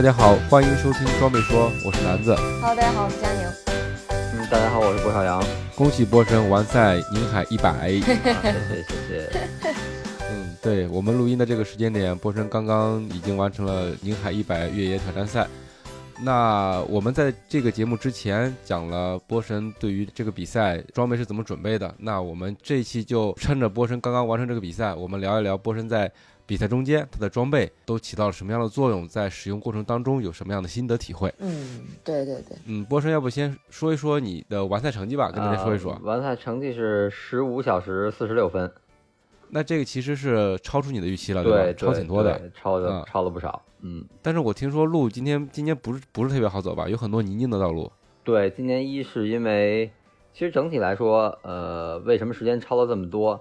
大家好，欢迎收听装备说，我是南子。Hello，大家好，我是佳宁。嗯，大家好，我是郭小阳。恭喜波神完赛宁海一百，谢谢谢谢。嗯，对我们录音的这个时间点，波神刚刚已经完成了宁海一百越野挑战赛。那我们在这个节目之前讲了波神对于这个比赛装备是怎么准备的。那我们这一期就趁着波神刚刚完成这个比赛，我们聊一聊波神在。比赛中间，它的装备都起到了什么样的作用？在使用过程当中有什么样的心得体会？嗯，对对对。嗯，波神，要不先说一说你的完赛成绩吧，跟大家说一说。完赛成绩是十五小时四十六分，那这个其实是超出你的预期了，对吧？超挺多的，超的超了不少。嗯，但是我听说路今天今天不是不是特别好走吧？有很多泥泞的道路。对，今年一是因为，其实整体来说，呃，为什么时间超了这么多？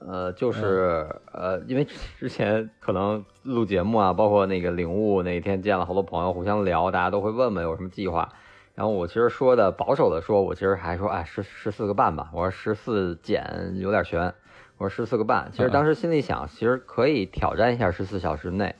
呃，就是呃，因为之前可能录节目啊，包括那个领悟那一天见了好多朋友，互相聊，大家都会问问有什么计划。然后我其实说的保守的说，我其实还说，哎，十十四个半吧。我说十四减有点悬，我说十四个半。其实当时心里想，其实可以挑战一下十四小时内。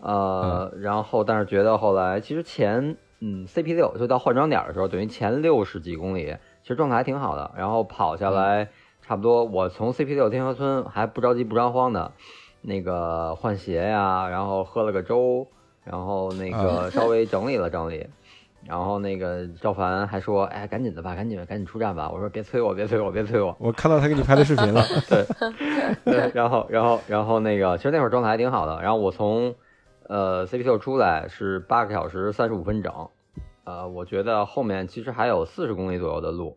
呃，然后但是觉得后来其实前嗯 CP 六就到换装点的时候，等于前六十几公里，其实状态还挺好的。然后跑下来。差不多，我从 CP 六天河村还不着急不着慌的，那个换鞋呀，然后喝了个粥，然后那个 稍微整理了整理，然后那个赵凡还说，哎，赶紧的吧，赶紧赶紧出站吧。我说别催我，别催我，别催我。我看到他给你拍的视频了。对，对，然后然后然后那个，其实那会儿状态还挺好的。然后我从呃 CP 六出来是八个小时三十五分整，呃，我觉得后面其实还有四十公里左右的路。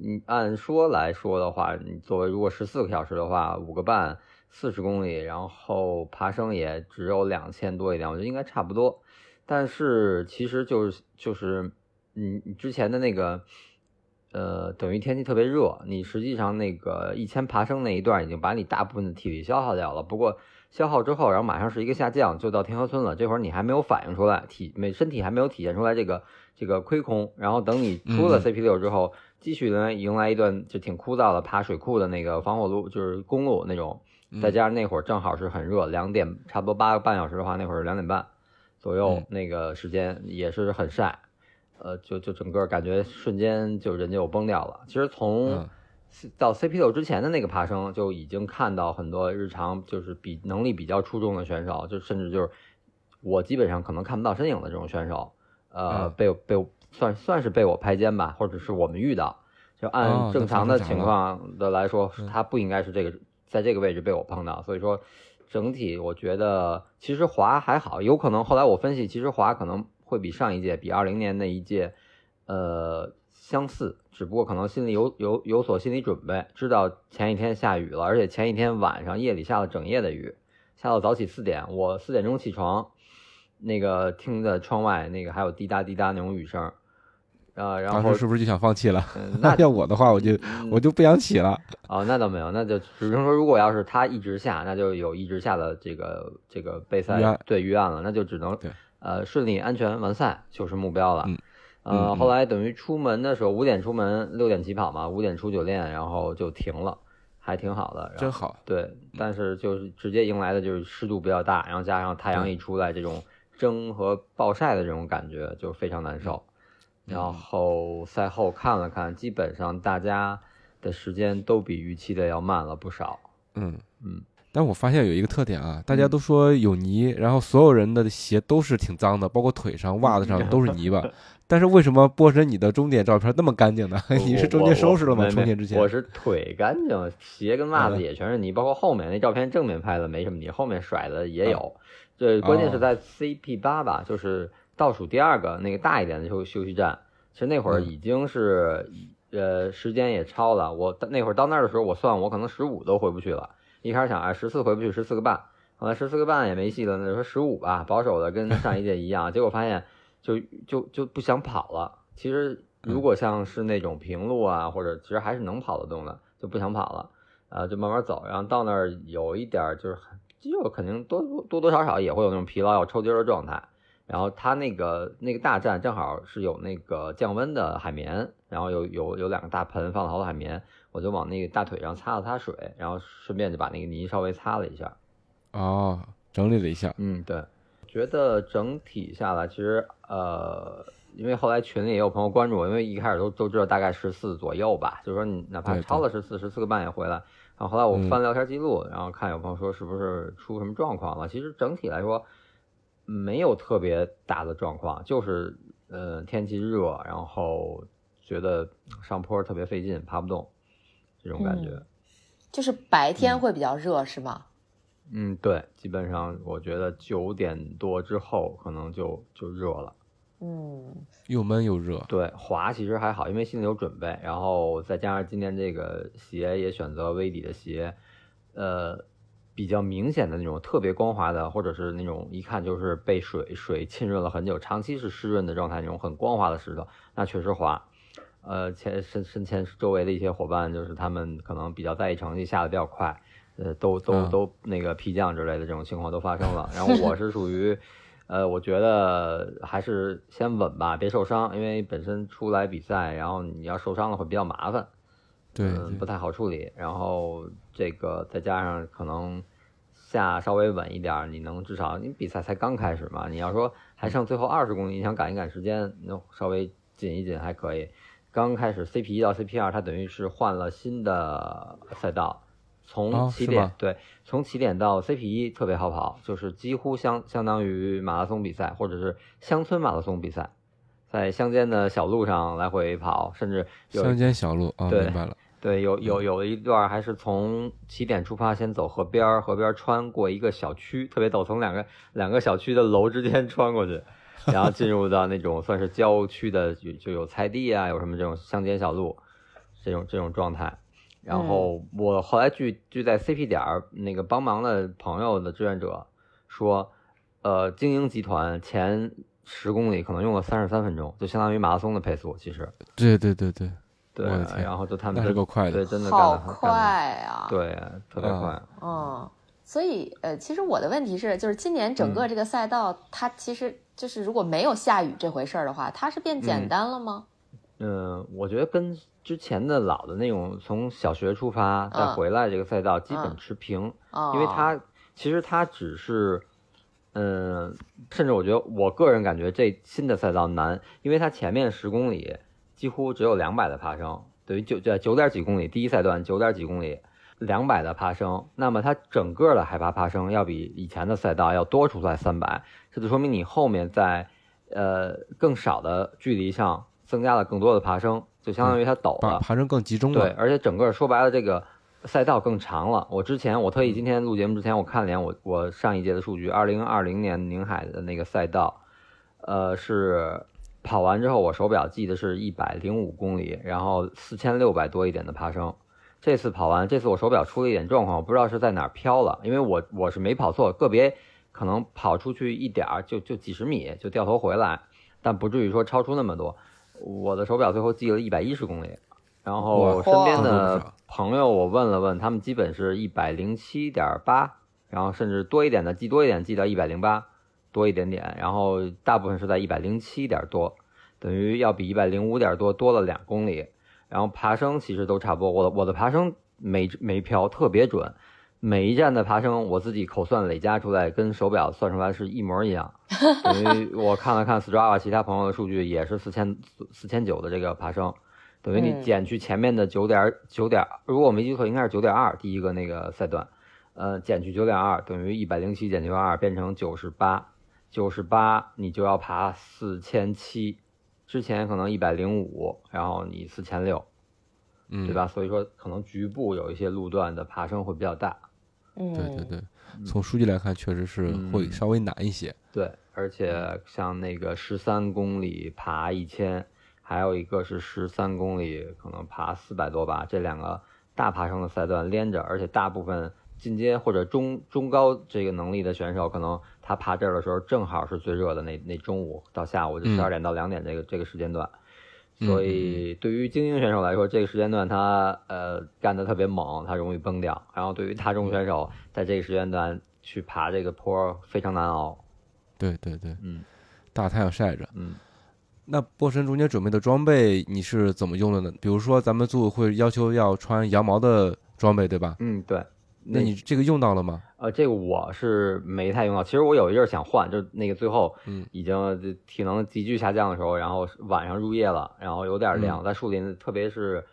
你按说来说的话，你作为如果十四个小时的话，五个半，四十公里，然后爬升也只有两千多一点，我觉得应该差不多。但是其实就是就是，你你之前的那个，呃，等于天气特别热，你实际上那个一千爬升那一段已经把你大部分的体力消耗掉了。不过消耗之后，然后马上是一个下降，就到天河村了。这会儿你还没有反应出来，体没身体还没有体现出来这个这个亏空。然后等你出了 CP 六之后。继续呢，迎来一段就挺枯燥的爬水库的那个防火路，就是公路那种。再加上那会儿正好是很热，两点差不多八个半小时的话，那会儿两点半左右那个时间也是很晒，呃，就就整个感觉瞬间就人就崩掉了。其实从到 CP 六之前的那个爬升就已经看到很多日常就是比能力比较出众的选手，就甚至就是我基本上可能看不到身影的这种选手，呃，被被。算算是被我拍肩吧，或者是我们遇到，就按正常的情况的来说，他不应该是这个在这个位置被我碰到。所以说，整体我觉得其实滑还好，有可能后来我分析，其实滑可能会比上一届，比二零年那一届，呃相似，只不过可能心里有有有所心理准备，知道前一天下雨了，而且前一天晚上夜里下了整夜的雨，下到早起四点，我四点钟起床。那个听着窗外那个还有滴答滴答那种雨声，啊，然后是不是就想放弃了？那要我的话，我就我就不想起了。哦，那倒没有，那就只能说，如果要是他一直下，那就有一直下的这个这个备赛对预案了，那就只能呃顺利安全完赛就是目标了。嗯，呃，后来等于出门的时候五点出门，六点起跑嘛，五点出酒店，然后就停了，还挺好的，真好。对，但是就是直接迎来的就是湿度比较大，然后加上太阳一出来这种。蒸和暴晒的这种感觉就非常难受，然后赛后看了看，基本上大家的时间都比预期的要慢了不少。嗯嗯，但我发现有一个特点啊，大家都说有泥，然后所有人的鞋都是挺脏的，包括腿上、袜子上都是泥巴。但是为什么波神你的终点照片那么干净呢？你是中间收拾了吗？充钱之前我是腿干净，鞋跟袜子也全是泥，包括后面那照片正面拍的没什么泥，后面甩的也有。对，关键是在 CP 八吧，就是倒数第二个那个大一点的休休息站。其实那会儿已经是，呃，时间也超了。我那会儿到那儿的时候，我算我可能十五都回不去了。一开始想哎十四回不去十四个半，后来十四个半也没戏了，那就说十五吧，保守的跟上一届一样。结果发现就就就不想跑了。其实如果像是那种平路啊，或者其实还是能跑得动的，就不想跑了，啊，就慢慢走。然后到那儿有一点就是肌肉肯定多多多多少少也会有那种疲劳要抽筋的状态。然后它那个那个大站正好是有那个降温的海绵，然后有有有两个大盆放了好多海绵，我就往那个大腿上擦了擦水，然后顺便就把那个泥稍微擦了一下。哦，整理了一下。嗯，对，觉得整体下来其实呃，因为后来群里也有朋友关注我，因为一开始都都知道大概十四左右吧，就说你哪怕超了十四十四个半也回来。然后后来我嗯翻聊天记录，然后看有朋友说是不是出什么状况了？其实整体来说没有特别大的状况，就是呃天气热，然后觉得上坡特别费劲，爬不动这种感觉。嗯就是白天会比较热，是吗？嗯，对，基本上我觉得九点多之后可能就就热了。嗯又闷又热。对，滑其实还好，因为心里有准备，然后再加上今天这个鞋也选择微底的鞋，呃，比较明显的那种特别光滑的，或者是那种一看就是被水水浸润了很久，长期是湿润的状态，那种很光滑的石头，那确实滑。呃，前身身前周围的一些伙伴，就是他们可能比较在意成绩，下的比较快，呃，都都嗯都那个批降之类的这种情况都发生了。然后 我是属于，呃，我觉得还是先稳吧，别受伤，因为本身出来比赛，然后你要受伤了会比较麻烦，对嗯，不太好处理。然后这个再加上可能下稍微稳一点儿，你能至少你比赛才刚开始嘛，你要说还剩最后二十公里，你想赶一赶时间，能稍微紧一紧还可以。刚开始 CP 一到 CP 二，它等于是换了新的赛道，从哦起点、对，从起点到 CP 一特别好跑，就是几乎相相当于马拉松比赛或者是乡村马拉松比赛，在乡间的小路上来回跑，甚至乡间小路啊，对明白了。对，有嗯。有有一段还是从起点出发，先走河边儿，河边儿穿过一个小区，特别陡，从两个两个小区的楼之间穿过去，然后进入到那种算是郊区的，就就有菜地啊，有什么这种乡间小路，这种这种状态。然后我后来据据在 CP 点儿那个帮忙的朋友的志愿者说，呃，精英集团前十公里可能用了三十三分钟，就相当于马拉松的配速，其实。对对对对，对然后就他们那是真够快的对，真的干好快啊！，对，特别啊快。嗯，所以呃，其实我的问题是，就是今年整个这个赛道，它其实就是如果没有下雨这回事儿的话，它是变简单了吗？嗯，我觉得跟之前的老的那种从小学出发再嗯回来这个赛道基本嗯持平，哦，因为它其实它只是，嗯，甚至我觉得我个人感觉这新的赛道难，因为它前面十公里几乎只有两百的爬升，等于九九九点几公里，第一赛段九点几公里，两百的爬升，那么它整个的海拔爬升要比以前的赛道要多出来三百，这就说明你后面在呃更少的距离上增加了更多的爬升，就相当于它陡了。把爬升更集中对，而且整个说白了，这个赛道更长了。我之前我特意今天录节目之前，我看了眼我我上一届的数据，二零二零年宁海的那个赛道，呃，是跑完之后我手表记的是一百零五公里，然后四千六百多一点的爬升。这次跑完，这次我手表出了一点状况，我不知道是在哪儿飘了，因为我我是没跑错，个别可能跑出去一点儿，就就几十米就掉头回来，但不至于说超出那么多。我的手表最后记了一百一十公里，然后哇身边的朋友我问了问，他们基本是一百零七点八，然后甚至多一点的记多一点，记到一百零八多一点点，然后大部分是在一百零七点多，等于要比一百零五点多多了两公里。然后爬升其实都差不多，我的我的爬升每每飘特别准，每一站的爬升我自己口算累加出来，跟手表算出来是一模一样。等于我看了看 Strava 其他朋友的数据，也是四千四千九的这个爬升，等于你嗯减去前面的九点九点，如果我没记错，应该是九点二，第一个那个赛段，呃，减去九点二等于一百零七减九点二变成九十八，九十八你就要爬四千七，之前可能一百零五，然后你四千六，嗯，对吧？所以说可能局部有一些路段的爬升会比较大。嗯，对对对，从数据来看，确实是会嗯稍微难一些。对，而且像那个十三公里爬一千，还有一个是十三公里可能爬四百多吧，这两个大爬升的赛段连着，而且大部分进阶或者中中高这个能力的选手，可能他爬这儿的时候正好是最热的那那中午到下午就嗯十二点到两点这个、这个时间段。所以对于精英选手来说，这个时间段他呃干得特别猛，他容易崩掉。然后对于大众选手，在这个时间段去爬这个坡非常难熬。对对对，嗯大太阳晒着。嗯。那波神中间准备的装备你是怎么用的呢？比如说咱们组委会要求要穿羊毛的装备，对吧？嗯，对。那你这个用到了吗？呃，这个我是没太用到。其实我有一阵儿想换，就那个最后嗯已经体能急剧下降的时候，然后晚上入夜了，然后有点嗯凉，在树林，特别是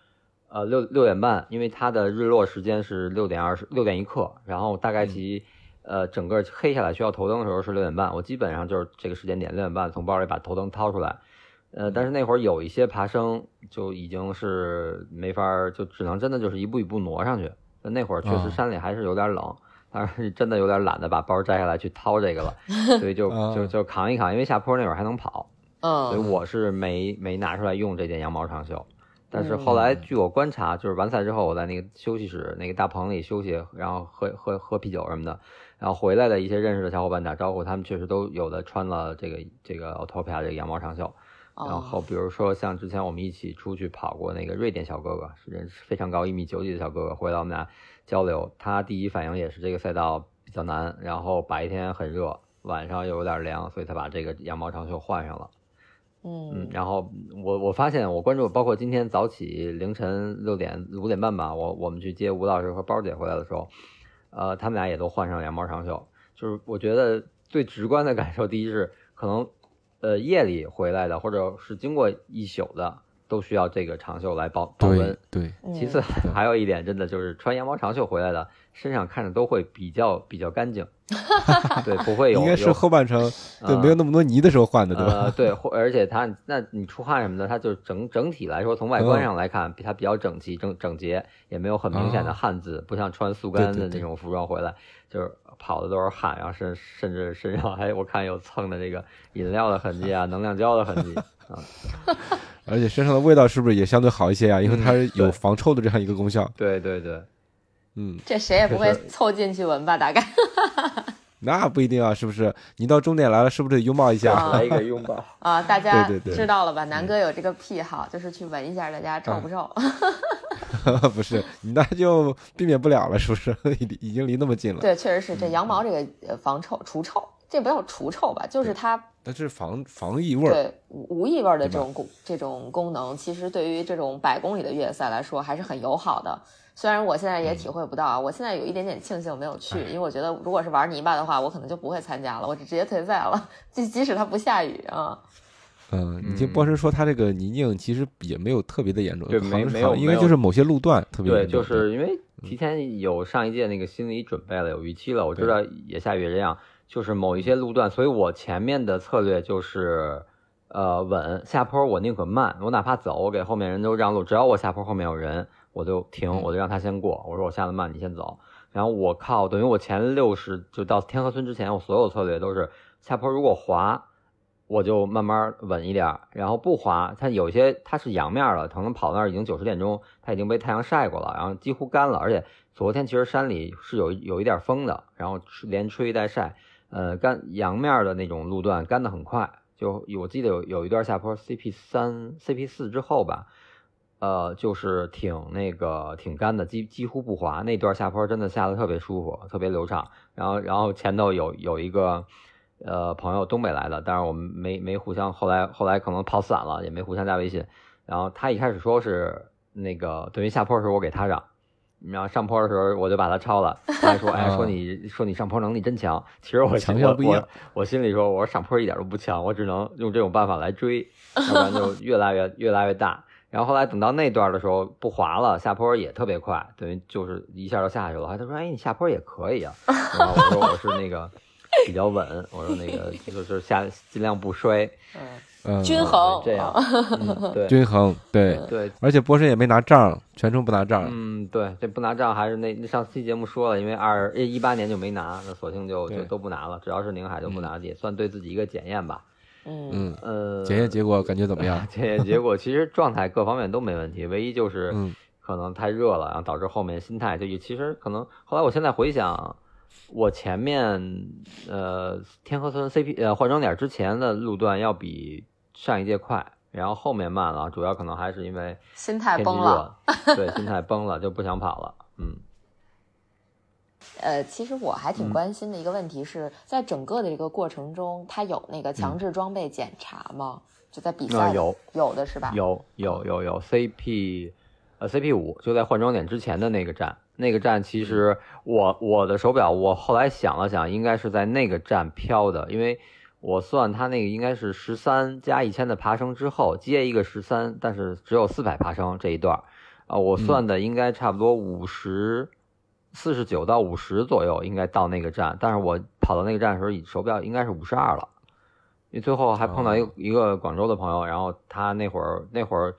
呃六六点半，因为它的日落时间是六点二十六点一刻，然后大概其、呃整个黑下来需要头灯的时候是六点半，我基本上就是这个时间点六点半从包里把头灯掏出来。呃，但是那会儿有一些爬升就已经是没法儿，就只能真的就是一步一步挪上去。那会儿确啊实山里还是有点冷，但是真的有点懒得把包摘下来去掏这个了，所以就啊就就扛一扛，因为下坡那会儿还能跑，所以嗯，我是没没拿出来用这件羊毛长袖。但是后来据我观察，就是完赛之后，我在那个休息室那个大棚里休息，然后喝喝喝啤酒什么的，然后回来的一些认识的小伙伴打招呼，他们确实都有的穿了这个这个 Autopia 这个羊毛长袖。然哦后比如说像之前我们一起出去跑过那个瑞典小哥哥，是人非常高，一米九几的小哥哥，回来我们俩交流，他第一反应也是这个赛道比较难，然后白天很热，晚上又有点凉，所以他把这个羊毛长袖换上了。嗯嗯，然后我我发现我关注，包括今天早起凌晨六点五点半吧，我我们去接吴老师和包姐回来的时候，呃，他们俩也都换上羊毛长袖。就是我觉得最直观的感受，第一是可能呃夜里回来的，或者是经过一宿的，都需要这个长袖来保保温。对。对，其次还有一点，真的就是穿羊毛长袖回来的，身上看着都会比较比较干净，对，不会有应该是后半程对呃没有那么多泥的时候换的，对吧？呃，对，或而且它，那你出汗什么的，它就整整体来说，从外观嗯上来看，比它比较整齐、整整洁，也没有很明显的哦汗渍，不像穿速干的那种服装回来，就是跑的都是汗，然后甚甚至身上还我看有蹭的这个饮料的痕迹啊，能量胶的痕迹啊，而且身上的味道是不是也相对好一些啊？因为它是有防臭的这样一个功效。对对对，嗯，这谁也不会凑近去闻吧？大概 那不一定啊，是不是？你到终点来了，是不是得拥抱一下？啊来一个拥抱，啊，大家知道了吧？南哥有这个癖好，就是去闻一下大家臭不臭。不是，你那就避免不了了，是不是？已已经离那么近了。对，确实是这羊毛这个呃防臭除臭，这不叫除臭吧？就是它它是防防异味儿。对无无异味儿的这种功这种功能，其实对于这种百公里的越野赛来说还是很友好的。虽然我现在也体会不到啊，我现在有一点点庆幸我没有去，因为我觉得如果是玩泥巴的话，我可能就不会参加了，我就直接退赛了。即即使它不下雨啊，嗯，你听波神说，他这个泥泞其实也没有特别的严重，对没没有好像应该就是某些路段特别对，严重。就是因为提前有上一届那个心理准备了，有预期了，我知道也下雨这样，就是某一些路段，所以我前面的策略就是，呃，稳下坡我宁可慢，我哪怕走，我给后面人都让路，只要我下坡后面有人，我就停，我就让他先过，我说我下的慢，你先走，然后我靠，等于我前六十就到天河村之前，我所有策略都是下坡如果滑。我就慢慢稳一点，然后不滑。它有些它是阳面了，可能跑到那儿已经九十点钟，它已经被太阳晒过了，然后几乎干了。而且昨天其实山里是有有一点风的，然后连吹带晒，呃，干阳面的那种路段干得很快。就我记得有有一段下坡 CP 三、CP 四之后吧，呃，就是挺那个挺干的，几几乎不滑。那段下坡真的下的特别舒服，特别流畅。然后然后前头有有一个。呃，朋友东北来的，但是我们没没互相，后来后来可能跑散了，也没互相加微信。然后他一开始说是那个等于下坡的时候我给他让，然后上坡的时候我就把他超了。他还说，哎，说你说你上坡能力真强。其实我强项不一样我，我心里说，我说上坡一点都不强，我只能用这种办法来追，要不然就越来越越来越大。然后后来等到那段的时候不滑了，下坡也特别快，等于就是一下就下去了。他说，哎，你下坡也可以啊。然后我说我是那个。比较稳，我说那个就是下尽量不摔，嗯，嗯，均衡这样，嗯、对均衡，对，对，而且波神也没拿杖，全程不拿杖。嗯，对，这不拿杖还是那那上期节目说了，因为二一八年就没拿，那索性就就都不拿了，只要是宁海就不拿，也算对自己一个检验吧。嗯检验结果感觉怎么样？检验结果其实状态各方面都没问题，唯一就是嗯可能太热了，然后导致后面心态就其实可能后来我现在回想，我前面呃天河村 CP 呃换装点之前的路段要比上一届快，然后后面慢了，主要可能还是因为心态天气崩了。热，对，心态崩了就不想跑了，嗯。呃，其实我还挺嗯关心的一个问题是、在整个的这个过程中，它有那个强制装备检查吗？就在比赛有有的是吧？有有有有 CP，呃 CP 五就在换装点之前的那个站，那个站其实我我的手表我后来想了想，应该是在那个站飘的，因为我算它那个应该是十三加一千的爬升之后接一个十三，但是只有四百爬升这一段儿，啊、我算的应该差不多五十。四十九到五十左右应该到那个站，但是我跑到那个站的时候，手表应该是五十二了。因为最后还碰到一个、一个广州的朋友，然后他那会儿那会儿，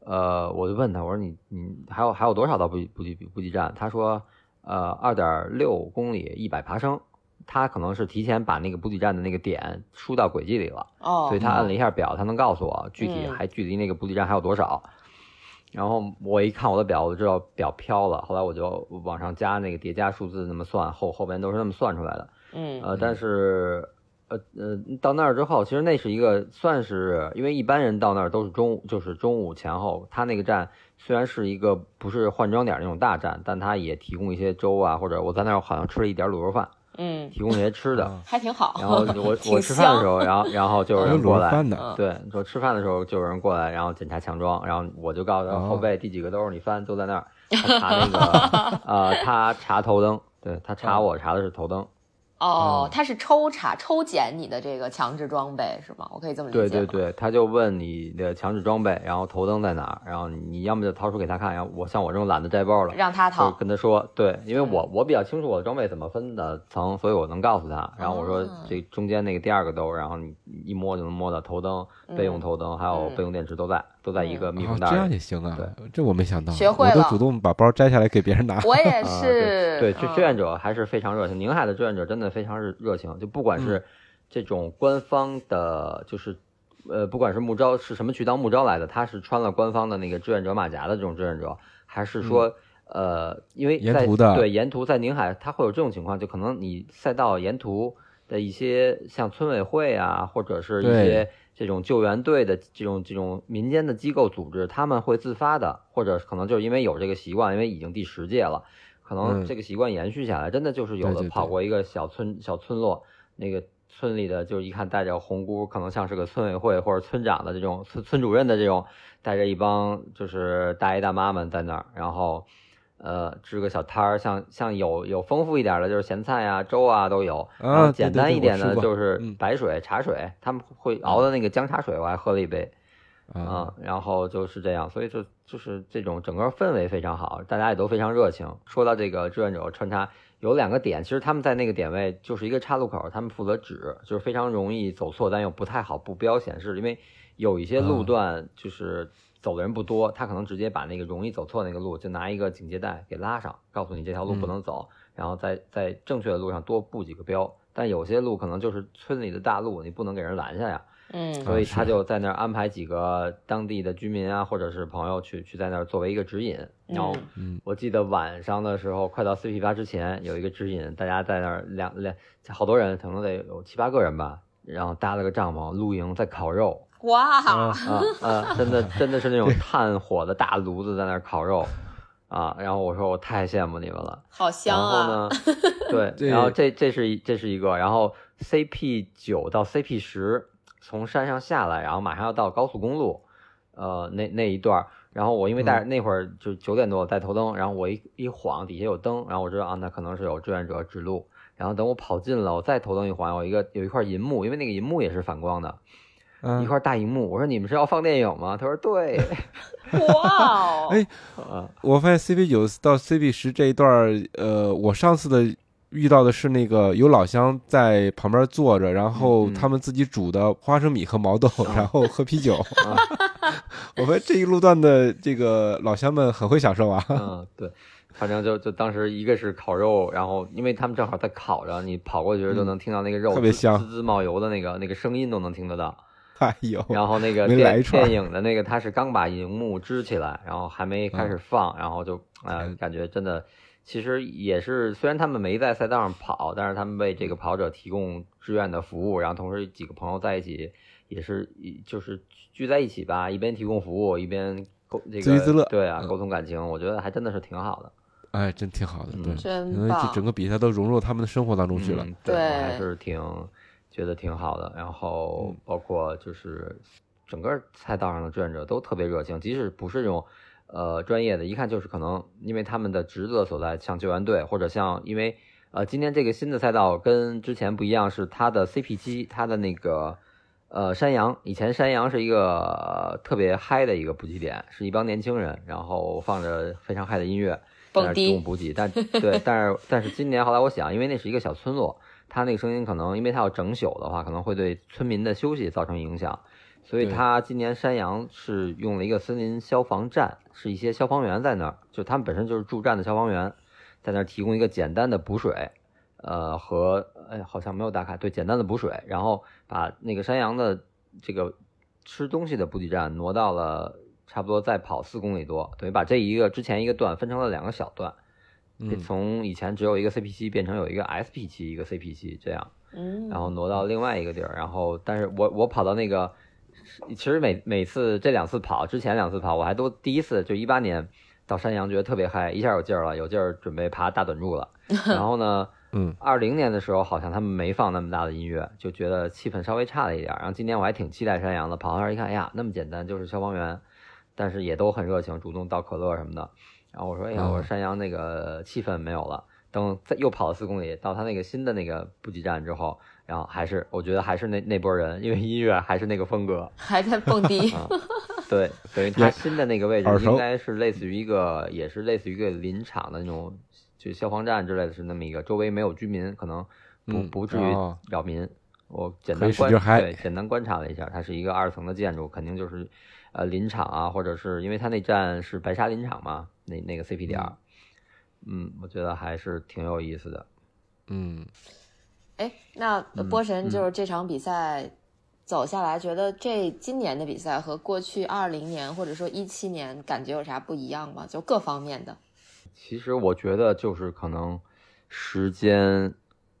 呃，我就问他，我说你你还有还有多少到补给补给补给站？他说，呃，二点六公里，一百爬升。他可能是提前把那个补给站的那个点输到轨迹里了，哦，所以他按了一下表，他能告诉我具体嗯还距离那个补给站还有多少。然后我一看我的表，我就知道表飘了。后来我就往上加那个叠加数字，那么算后后边都是那么算出来的。嗯呃，但是呃呃，到那儿之后，其实那是一个算是，因为一般人到那儿都是中午，就是中午前后。他那个站虽然是一个不是换装点那种大站，但他也提供一些粥啊，或者我在那儿好像吃了一点卤肉饭，嗯，提供这些吃的。啊。还挺好。然后我 我吃饭的时候，然后然后就有人过来，对，说吃饭的时候就有人过来，然后检查强装，然后我就告诉他哦。后背第几个兜儿，你翻都在那儿。他查那个，呃，他查头灯，对他查我查的是头灯。哦他，是抽查抽检你的这个强制装备是吗？我可以这么理解？对对对，他就问你的强制装备，然后头灯在哪儿，然后你要么就掏出给他看，然后我像我这种懒得摘包了，就让他掏。跟他说，对，因为我我比较清楚我的装备怎么分的层，所以我能告诉他。然后我说哦这中间那个第二个兜，然后你一摸就能摸到头灯、备用头灯，还有嗯备用电池都在，都在一个密啊这样封袋里。也行啊对，这我没想到，学会了我都主动把包摘下来给别人拿。我也 啊，是，对，对，志愿者还是非常热情。宁海的志愿者真的非常热热情，就不管嗯是这种官方的，就是呃，不管是募招是什么渠道募招来的，他是穿了官方的那个志愿者马甲的这种志愿者，还是说、呃，因为在沿途的对沿途在宁海，它会有这种情况，就可能你赛道沿途的一些像村委会啊，或者是一些这种救援队的这种这种民间的机构组织，他们会自发的，或者可能就是因为有这个习惯，因为已经第十届了，可能嗯这个习惯延续下来，真的就是有的跑过一个小村小村落，那个村里的就是一看带着红箍，可能像是个村委会或者村长的这种村村主任的这种，带着一帮就是大爷大妈们在那儿，然后。呃，支个小摊儿，像像有有丰富一点的，就是咸菜啊、粥啊都有。然后啊，简单一点的就是嗯白水、茶水，他们会熬的那个姜茶水，我还喝了一杯。啊啊，然后就是这样，所以就就是这种整个氛围非常好，大家也都非常热情。说到这个志愿者穿插，有两个点，其实他们在那个点位就是一个岔路口，他们负责指，就是非常容易走错，但又不太好不标显示，因为有一些路啊段就是走的人不多，他可能直接把那个容易走错那个路就拿一个警戒带给拉上，告诉你这条路不能走，然后在在正确的路上多布几个标。但有些路可能就是村里的大路，你不能给人拦下呀。嗯所以他就在那儿安排几个当地的居民啊，或者是朋友去去在那儿作为一个指引。然后嗯我记得晚上的时候，快到 CP 八之前有一个指引，大家在那儿两两好多人，可能得有七八个人吧，然后搭了个帐篷露营，在烤肉哇，啊啊，真的真的是那种炭火的大炉子在那儿烤肉啊。然后我说我太羡慕你们了。好香然后啊！呢，对，这然后这这是一这是一个，然后 CP 九到 CP 十从山上下来，然后马上要到高速公路，呃，那那一段，然后我因为带、那会儿就九点多带头灯，然后我一一晃底下有灯，然后我知道啊，那可能是有志愿者指路，然后等我跑近了，我再头灯一晃，有一个有一块银幕，因为那个银幕也是反光的，嗯一块大荧幕，我说你们是要放电影吗？他说对，哇哦，哎 啊我发现 CP 九到 CP 十这一段，呃，我上次的遇到的是那个有老乡在旁边坐着，然后嗯他们自己煮的花生米和毛豆，然后喝啤酒。啊 我发现这一路段的这个老乡们很会享受啊。嗯，对，反正就就当时一个是烤肉，然后因为他们正好在烤着，你跑过去就能听到那个肉滋特别香滋滋冒油的那个那个声音都能听得到。哎呦，然后那个电电影的那个，他是刚把荧幕支起来，然后还没开始放，然后就呃嗯感觉真的，其实也是虽然他们没在赛道上跑，但是他们为这个跑者提供志愿的服务，然后同时几个朋友在一起，也是一就是聚在一起吧，一边提供服务，一边沟这个自娱自乐对啊，嗯沟通感情，我觉得还真的是挺好的。哎，真挺好的，对，嗯因为！整个比赛都融入他们的生活当中去了。嗯、对，对还是挺觉得挺好的。然后包括就是整个赛道上的志愿者都特别热情，即使不是这种呃专业的，一看就是可能因为他们的职责所在，像救援队或者像因为呃今天这个新的赛道跟之前不一样，是它的 CP 机，它的那个。呃，山羊以前山羊是一个、呃特别嗨的一个补给点，是一帮年轻人，然后放着非常嗨的音乐，在那儿提供补给。但对，但是但是今年后来我想，因为那是一个小村落，它那个声音可能因为它要整宿的话，可能会对村民的休息造成影响，所以对它今年山羊是用了一个森林消防站，是一些消防员在那儿，就他们本身就是驻站的消防员，在那儿提供一个简单的补水，呃和哎好像没有打卡，对，简单的补水，然后把那个山羊的这个吃东西的补给站挪到了差不多再跑四公里多，等于把这一个之前一个段分成了两个小段。嗯，从以前只有一个 CP 七变成有一个 SP 七，一个 CP 七这样，嗯，然后挪到另外一个地儿，然后但是我我跑到那个，其实每每次这两次跑之前两次跑我还都第一次就一八年到山羊觉得特别嗨，一下有劲儿了，有劲儿准备爬大短柱了，然后呢，嗯，二零年的时候好像他们没放那么大的音乐，就觉得气氛稍微差了一点，然后今年我还挺期待山羊的，跑到那儿一看，哎呀那么简单，就是消防员，但是也都很热情，主动倒可乐什么的。然后我说：“哎呀，嗯我说山羊那个气氛没有了。等再又跑了四公里，到他那个新的那个补给站之后，然后还是我觉得还是那那波人，因为音乐还是那个风格。还在蹦迪，啊对，等于他新的那个位置应该是类似于一个，也是类似于一个林场的那种，就消防站之类的，是那么一个，周围没有居民，可能不嗯不至于哦扰民。我简单观对简单观察了一下，它是一个二层的建筑，肯定就是呃林场啊，或者是因为它那站是白沙林场嘛，那那个 CP 点儿，嗯，我觉得还是挺有意思的。嗯，哎，那嗯波神就是这场比赛走下来，觉得这今年的比赛和过去二零年或者说一七年感觉有啥不一样吗？就各方面的。其实我觉得就是可能时间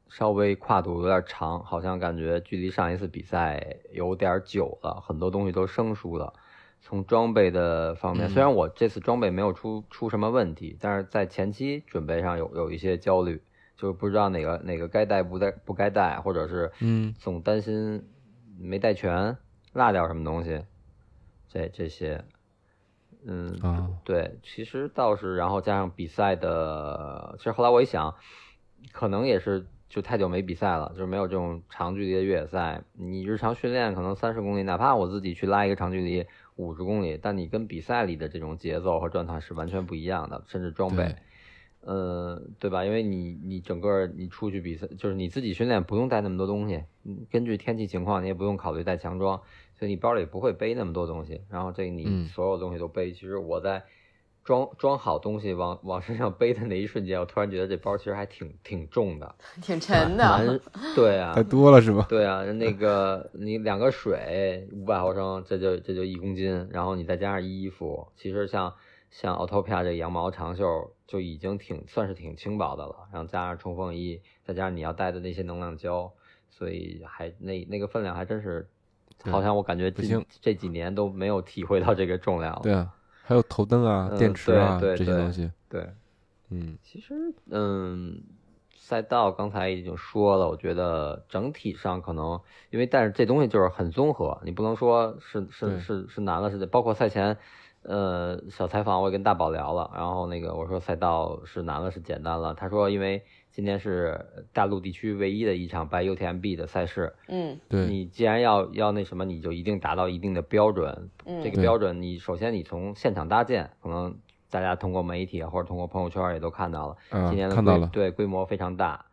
稍微跨度有点长，好像感觉距离上一次比赛有点久了，很多东西都生疏了。从装备的方面，嗯。虽然我这次装备没有出出什么问题，但是在前期准备上有有一些焦虑，就是不知道哪个哪个该带不带不该带，或者是嗯。总担心没带全，落掉什么东西，这这些，嗯啊，对，其实倒是，然后加上比赛的，其实后来我一想，可能也是就太久没比赛了，就是没有这种长距离的越野赛。你日常训练可能三十公里，哪怕我自己去拉一个长距离五十公里，但你跟比赛里的这种节奏和状态是完全不一样的，甚至装备对，呃，对吧？因为你你整个你出去比赛，就是你自己训练不用带那么多东西，嗯根据天气情况，你也不用考虑带强装，所以你包里不会背那么多东西。然后这你嗯所有东西都背，其实我在装装好东西往往身上背的那一瞬间，我突然觉得这包其实还挺挺重的，挺沉难的，对啊 太，多了是吧？对啊，那个你两个水五百毫升，这就这就一公斤，然后你再加上衣服，其实像像 Autopia 这个羊毛长袖就已经挺算是挺轻薄的了，然后加上冲锋衣，再加上你要带的那些能量胶，所以还那那个分量还真是，好像我感觉这不这几年都没有体会到这个重量了。对啊，还有头灯啊、嗯电池啊这些东西，对，嗯。其实，嗯，赛道刚才已经说了，我觉得整体上可能，因为但是这东西就是很综合，你不能说是是是是难了，是包括赛前，呃，小采访我也跟大宝聊了，然后那个我说赛道是难了是简单了，他说因为今天是大陆地区唯一的一场 by UTMB 的赛事，嗯对，你既然要要那什么，你就一定达到一定的标准。嗯，这个标准，你首先你从现场搭建，可能大家通过媒体啊或者通过朋友圈也都看到了，啊今年的看到了，对规模非常大，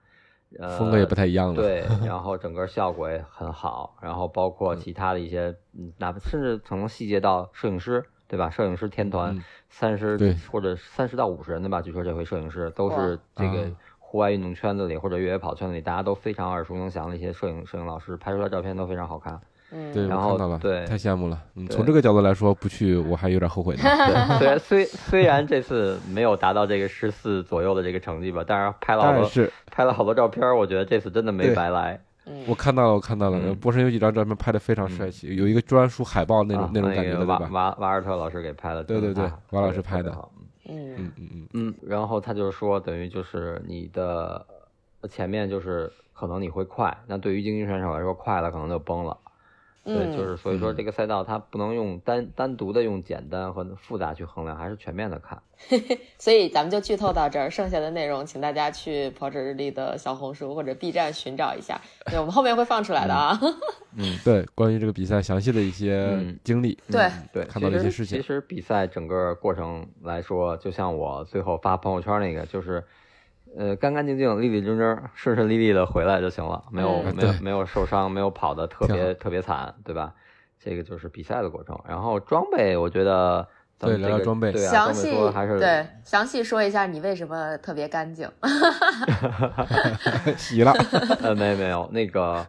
呃，风格也不太一样了，对，然后整个效果也很好，然后包括其他的一些，嗯，哪怕甚至可能细节到摄影师，对吧？摄影师天团嗯三十、对或者三十到五十人的吧，据说这回摄影师都是这个啊户外运动圈子里或者越野跑圈子里大家都非常耳熟能详的一些摄影摄影老师，拍出来照片都非常好看。嗯，对，然后我看到了，对太羡慕了。嗯，从这个角度来说，不去我还有点后悔呢。对，虽然虽虽然这次没有达到这个十四左右的这个成绩吧，但是拍了好多是拍了好多照片，我觉得这次真的没白来。嗯我看到了，我看到了，嗯波神有几张照片拍的非常帅气，有一个专属海报那种啊那种感觉的，对吧？瓦瓦尔特老师给拍的，对对对瓦老师拍的嗯。嗯嗯嗯，嗯，然后他就说，等于就是你的呃前面就是可能你会快，那对于精英选手来说，快了可能就崩了。对，嗯，就是所以说嗯这个赛道它不能用单单独的用简单和复杂去衡量，还是全面的看。所以咱们就剧透到这儿，剩下的内容请大家去跑者日历的小红书或者 B 站寻找一下，对，我们后面会放出来的啊。嗯，对，关于这个比赛详细的一些嗯经历，对嗯对，看到了一些事情其其实比赛整个过程来说，就像我最后发朋友圈那个，就是。呃，干干净净、利利整整、顺顺利利的回来就行了，没有、嗯没有没有受伤，没有跑的特别特别惨，对吧？这个就是比赛的过程。然后装备，我觉得咱们对这个聊聊装备对啊，详细说还是对详细说一下你为什么特别干净。洗了，呃，没没有那个，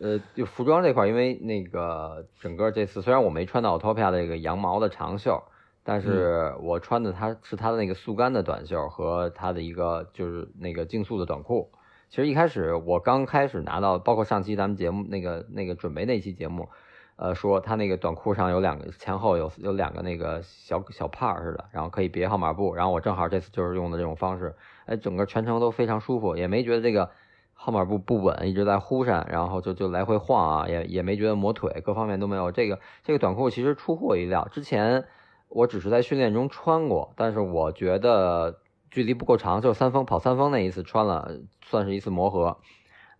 呃，就服装这块儿，因为那个整个这次虽然我没穿到 Autopia 的这个羊毛的长袖，但是我穿的它是它的那个速干的短袖和它的一个就是那个竞速的短裤。其实一开始我刚开始拿到，包括上期咱们节目那个那个准备那期节目，呃，说它那个短裤上有两个前后有有两个那个小小帕儿似的，然后可以别号码布，然后我正好这次就是用的这种方式，哎，整个全程都非常舒服，也没觉得这个号码布不稳，一直在忽闪，然后就就来回晃啊，也也没觉得磨腿，各方面都没有。这个这个短裤其实出乎我意料，之前我只是在训练中穿过，但是我觉得距离不够长，就三峰跑三峰那一次穿了，算是一次磨合。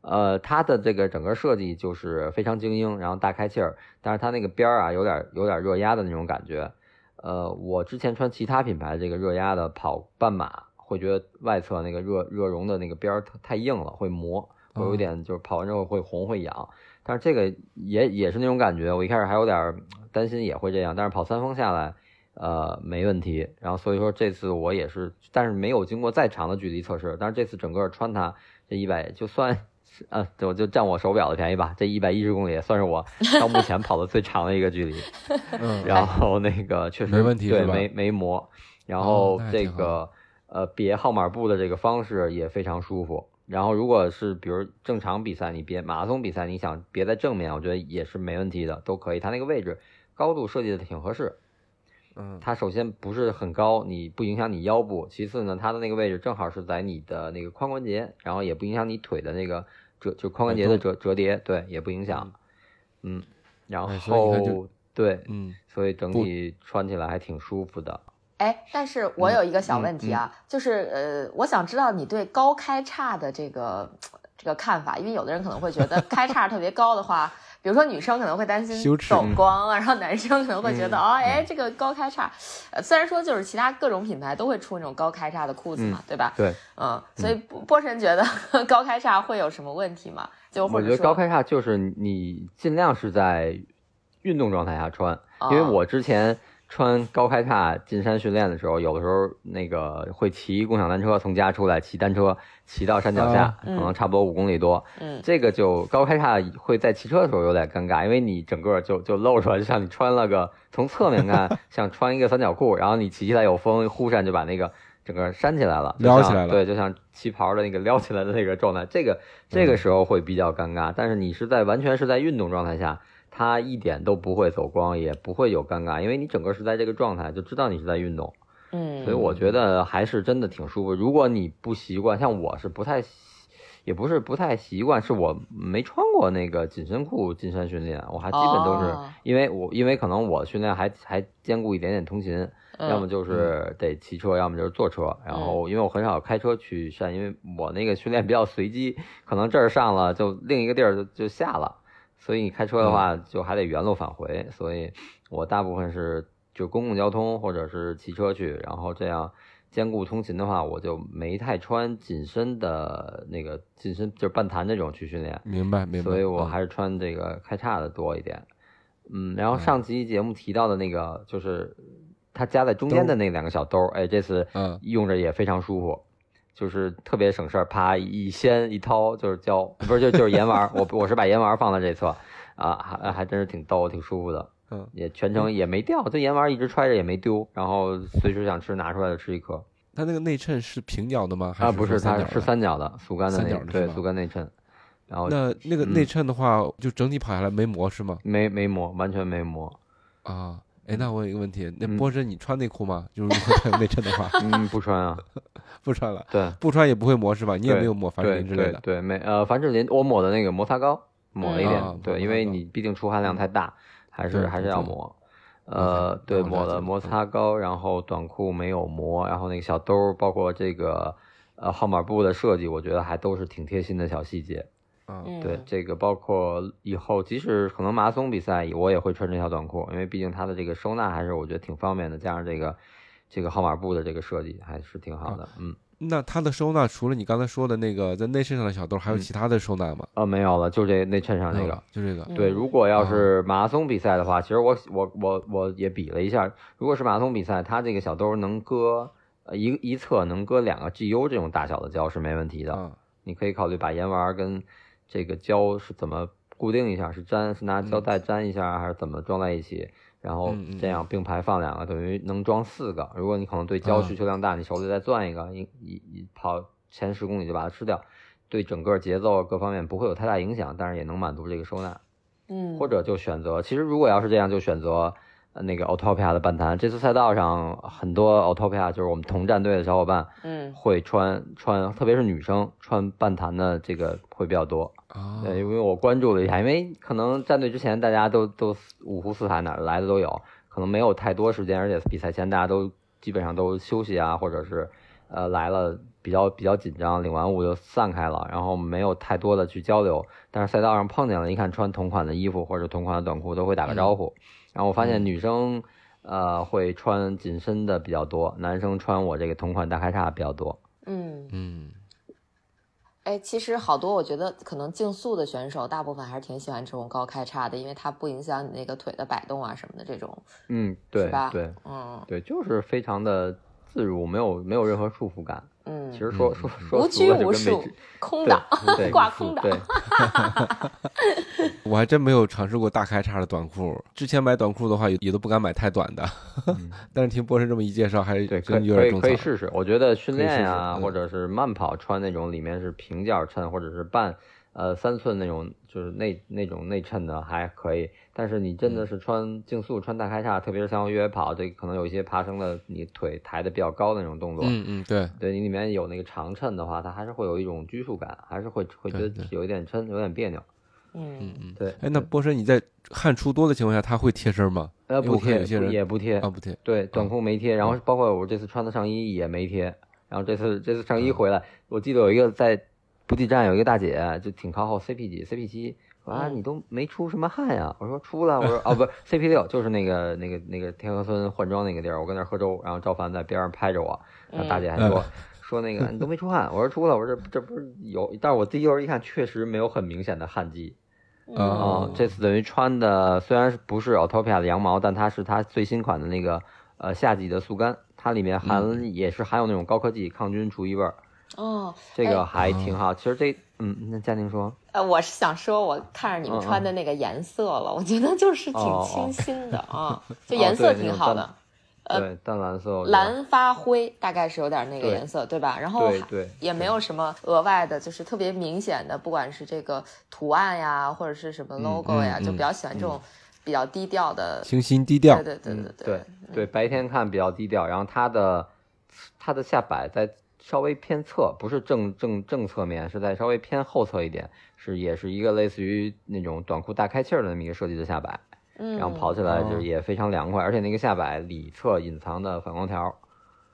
呃，它的这个整个设计就是非常精英，然后大开气儿，但是它那个边儿啊有点有点热压的那种感觉。呃，我之前穿其他品牌这个热压的跑半马，会觉得外侧那个热热熔的那个边儿太太硬了，会磨，会有点就是跑完之后会红会痒。但是这个也也是那种感觉，我一开始还有点担心也会这样，但是跑三峰下来，呃，没问题。然后所以说这次我也是，但是没有经过再长的距离测试，但是这次整个穿它这一百就算。呃，就就占我手表的便宜吧，这一百一十公里也算是我到目前跑的最长的一个距离。嗯，然后那个确实没问题对没没磨。然哦后这个呃别号码布的这个方式也非常舒服。然后如果是比如正常比赛，你别马拉松比赛，你想别在正面，我觉得也是没问题的，都可以。它那个位置高度设计的挺合适。嗯，它首先不是很高，你不影响你腰部；其次呢，它的那个位置正好是在你的那个髋关节，然后也不影响你腿的那个折，就髋关节的折折叠，对，也不影响。嗯，然后就对，嗯，所以整体穿起来还挺舒服的。哎，但是我有一个小嗯问题啊，就是呃，我想知道你对高开叉的这个这个看法，因为有的人可能会觉得开叉特别高的话，比如说女生可能会担心走光啊，然后男生可能会觉得、嗯哦，哎，这个高开叉，呃，虽然说就是其他各种品牌都会出那种高开叉的裤子嘛，对吧？对，嗯，所以波波神觉得 高开叉会有什么问题吗？就或我者说觉得高开叉就是你尽量是在运动状态下穿，哦因为我之前穿高开叉进山训练的时候，有的时候那个会骑共享单车，从家出来骑单车，骑到山脚下，啊可能差不多五公里多。嗯这个就高开叉会在骑车的时候有点尴尬，因为你整个就就露出来，就像你穿了个从侧面看 像穿一个三角裤，然后你骑起来有风，忽闪就把那个整个扇起来了，撩起来了对，就像旗袍的那个撩起来的那个状态，这个这个时候会比较尴尬。但是你是在完全是在运动状态下，它一点都不会走光，也不会有尴尬，因为你整个是在这个状态，就知道你是在运动。嗯，所以我觉得还是真的挺舒服。如果你不习惯，像我是不太习，也不是不太习惯，是我没穿过那个紧身裤进山训练，我还基本都是、哦因为我因为可能我训练还还兼顾一点点通勤，嗯要么就是得骑车，要么就是坐车。然后因为我很少开车去山，因为我那个训练比较随机，可能这儿上了就另一个地儿就就下了，所以你开车的话就还得原路返回。所以我大部分是就公共交通或者是骑车去，然后这样兼顾通勤的话，我就没太穿紧身的那个紧身就是半弹那种去训练。明白明白。所以我嗯还是穿这个开叉的多一点。嗯，然后上期节目提到的那个，就是它夹在中间的那两个小兜儿，哎，这次嗯用着也非常舒服，就是特别省事儿，啪一掀一掏就是胶，不是就就是盐丸儿，我我是把盐丸儿放在这侧，啊，还还真是挺逗，挺舒服的。嗯，也全程也没掉，这盐丸儿一直揣着也没丢，然后随时想吃拿出来就吃一颗。它那个内衬是平角的吗？还啊，不是，它是三角的速干的对速干内衬，然后那那个嗯内衬的话，就整体跑下来没磨是吗？没没磨，完全没磨。啊，哎，那我有一个问题，那嗯波神你穿内裤吗？就是如果它有内衬的话，嗯，不穿啊，不穿了，对，不穿也不会磨是吧？你也没有抹凡士林之类的。对对，没呃，凡士林我抹的那个摩擦膏抹了一点，对，因为你毕竟出汗量太大，还是还是要抹。呃对，抹了摩擦膏，然后短裤没有磨，然后那个小兜儿，包括这个呃号码布的设计，我觉得还都是挺贴心的小细节。啊，嗯，对，这个包括以后即使可能马拉松比赛，我也会穿这条短裤，因为毕竟它的这个收纳还是我觉得挺方便的，加上这个这个号码布的这个设计还是挺好的。嗯，那它的收纳除了你刚才说的那个在内衬上的小兜，还有嗯其他的收纳吗？呃，没有了，就这内衬上那个。嗯就这个。对，嗯如果要是马拉松比赛的话，其实我我我我也比了一下，如果是马拉松比赛，它这个小兜能搁呃一一侧能搁两个 GU 这种大小的胶是没问题的。嗯，你可以考虑把盐丸跟这个胶是怎么固定一下，是粘是拿胶带粘一下，还是怎么装在一起？然后这样并排放两个，等于能装四个。如果你可能对胶啊需求量大，你手里再攥一个，一一一跑前十公里就把它吃掉，对整个节奏各方面不会有太大影响，但是也能满足这个收纳。嗯，或者就选择，其实如果要是这样，就选择呃那个 Autopia 的半弹。这次赛道上很多 Autopia 就是我们同战队的小伙伴嗯会穿穿，特别是女生穿半弹的这个会比较多。啊，对，因为我关注了一下，因为可能战队之前大家都都五湖四海哪儿来的都有，可能没有太多时间，而且比赛前大家都基本上都休息啊，或者是呃来了比较比较紧张，领完物就散开了，然后没有太多的去交流。但是赛道上碰见了，一看穿同款的衣服或者同款的短裤都会打个招呼。然后我发现女生呃会穿紧身的比较多，男生穿我这个同款大开叉比较多。嗯，嗯，哎，其实好多我觉得可能竞速的选手，大部分还是挺喜欢这种高开叉的，因为它不影响你那个腿的摆动啊什么的这种，嗯，对是吧对嗯对，就是非常的自如，没有没有任何束缚感。嗯，其实说嗯说说无拘无束空对档，对挂空档对，我还真没有尝试过大开叉的短裤。之前买短裤的话，也也都不敢买太短的。嗯 但是听波神这么一介绍，还是对，可真以可以有点种草。可以试试。我觉得训练呀，嗯或者是慢跑穿那种里面是平角衬，或者是半呃三寸那种，就是内那种内衬的还可以。但是你真的是穿竞速穿大开叉，特别是像越野跑，这可能有一些爬升的，你腿抬的比较高的那种动作。嗯嗯，对，对你里面有那个长衬的话，它还是会有一种拘束感，还是会会觉得有一点抻，有点别扭。嗯嗯嗯。对，哎，那波神你在汗出多的情况下，他会贴身吗？呃不贴有些人也不贴啊，不贴。对，短裤没贴，然后包括我这次穿的上衣也没贴，然后这次这次上衣回来，我记得有一个在补给站有一个大姐就挺靠后，CP 几 CP 七，说啊嗯你都没出什么汗呀？我说出了，我说哦不 CP 六就是那个那个那个天河村换装那个地儿，我跟那儿喝粥，然后赵凡在边上拍着我，然后大姐还说。说那个你都没出汗，我说出了，我说这这不是有，但是我第一轮一看，确实没有很明显的汗迹，嗯啊哦，这次等于穿的虽然是不是 Autopia 的羊毛，但它是它最新款的那个呃夏季的速干，它里面含、也是含有那种高科技抗菌除异味儿，哦，这个哎还挺好。其实这嗯，那佳宁说，呃，我是想说，我看着你们穿的那个颜色了，我觉得就是挺清新的啊，就哦颜色挺好的，呃对，淡蓝色，蓝发灰大概是有点那个颜色，对吧？然后对对也没有什么额外的，就是特别明显的，不管是这个图案呀，或者是什么 logo 呀，嗯就比较喜欢这种比较低调的。清新低调对。对对对嗯对对，白天看比较低调，然后它的它的下摆在稍微偏侧，不是正正正侧面，是在稍微偏后侧一点，是也是一个类似于那种短裤大开气儿的那么一个设计的下摆。嗯，然后跑起来就是也非常凉快，而且那个下摆里侧隐藏的反光条，